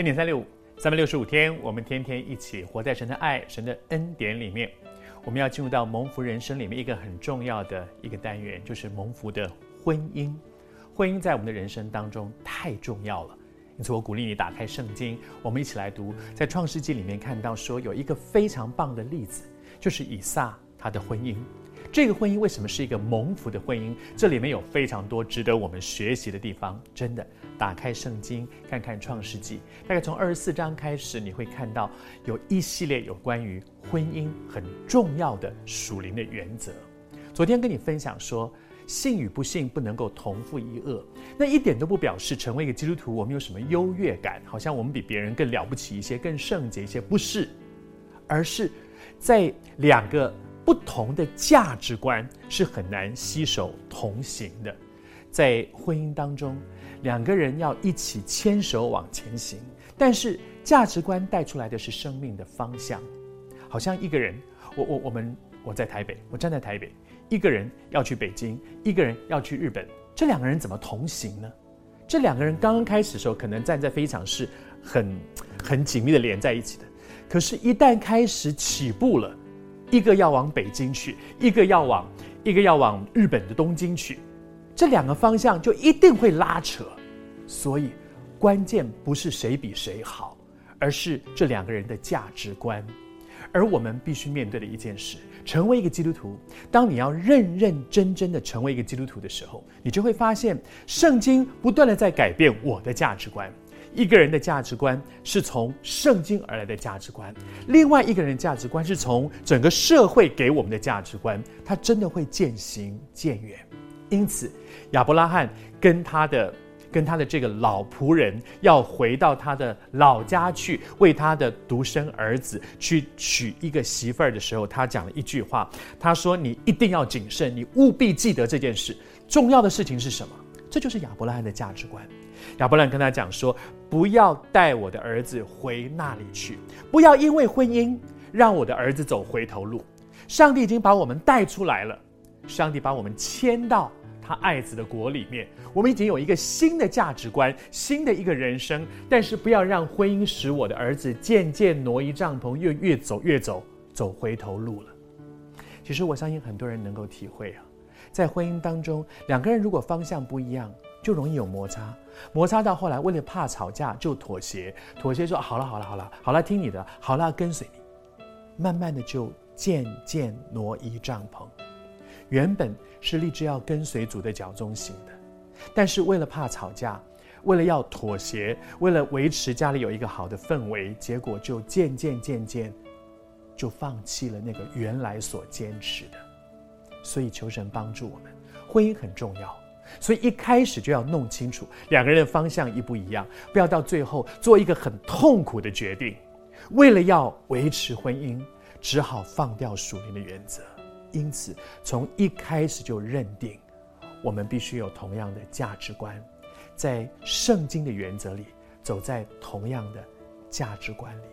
恩典三六五，三百六十五天，我们天天一起活在神的爱、神的恩典里面。我们要进入到蒙福人生里面一个很重要的一个单元，就是蒙福的婚姻。婚姻在我们的人生当中太重要了，因此我鼓励你打开圣经，我们一起来读，在创世纪里面看到说有一个非常棒的例子，就是以撒他的婚姻。这个婚姻为什么是一个蒙福的婚姻？这里面有非常多值得我们学习的地方。真的，打开圣经看看创世纪，大概从二十四章开始，你会看到有一系列有关于婚姻很重要的属灵的原则。昨天跟你分享说，信与不信不能够同负一轭，那一点都不表示成为一个基督徒我们有什么优越感，好像我们比别人更了不起一些，更圣洁一些，不是，而是在两个。不同的价值观是很难携手同行的，在婚姻当中，两个人要一起牵手往前行，但是价值观带出来的是生命的方向。好像一个人，我我我们我在台北，我站在台北，一个人要去北京，一个人要去日本，这两个人怎么同行呢？这两个人刚刚开始的时候，可能站在飞机场是很很紧密的连在一起的，可是，一旦开始起步了。一个要往北京去，一个要往一个要往日本的东京去，这两个方向就一定会拉扯。所以，关键不是谁比谁好，而是这两个人的价值观。而我们必须面对的一件事，成为一个基督徒，当你要认认真真的成为一个基督徒的时候，你就会发现，圣经不断的在改变我的价值观。一个人的价值观是从圣经而来的价值观，另外一个人的价值观是从整个社会给我们的价值观，他真的会渐行渐远。因此，亚伯拉罕跟他的跟他的这个老仆人要回到他的老家去，为他的独生儿子去娶一个媳妇儿的时候，他讲了一句话，他说：“你一定要谨慎，你务必记得这件事。重要的事情是什么？这就是亚伯拉罕的价值观。”亚伯拉罕跟他讲说：“不要带我的儿子回那里去，不要因为婚姻让我的儿子走回头路。上帝已经把我们带出来了，上帝把我们迁到他爱子的国里面，我们已经有一个新的价值观，新的一个人生。但是不要让婚姻使我的儿子渐渐挪移帐篷，越越走越走走回头路了。其实我相信很多人能够体会啊，在婚姻当中，两个人如果方向不一样，就容易有摩擦。”摩擦到后来，为了怕吵架就妥协，妥协说好了好了好了好了，听你的，好了跟随你，慢慢的就渐渐挪移帐篷。原本是立志要跟随主的脚踪行的，但是为了怕吵架，为了要妥协，为了维持家里有一个好的氛围，结果就渐渐渐渐就放弃了那个原来所坚持的。所以求神帮助我们，婚姻很重要。所以一开始就要弄清楚两个人的方向一不一样，不要到最后做一个很痛苦的决定。为了要维持婚姻，只好放掉属灵的原则。因此，从一开始就认定，我们必须有同样的价值观，在圣经的原则里，走在同样的价值观里。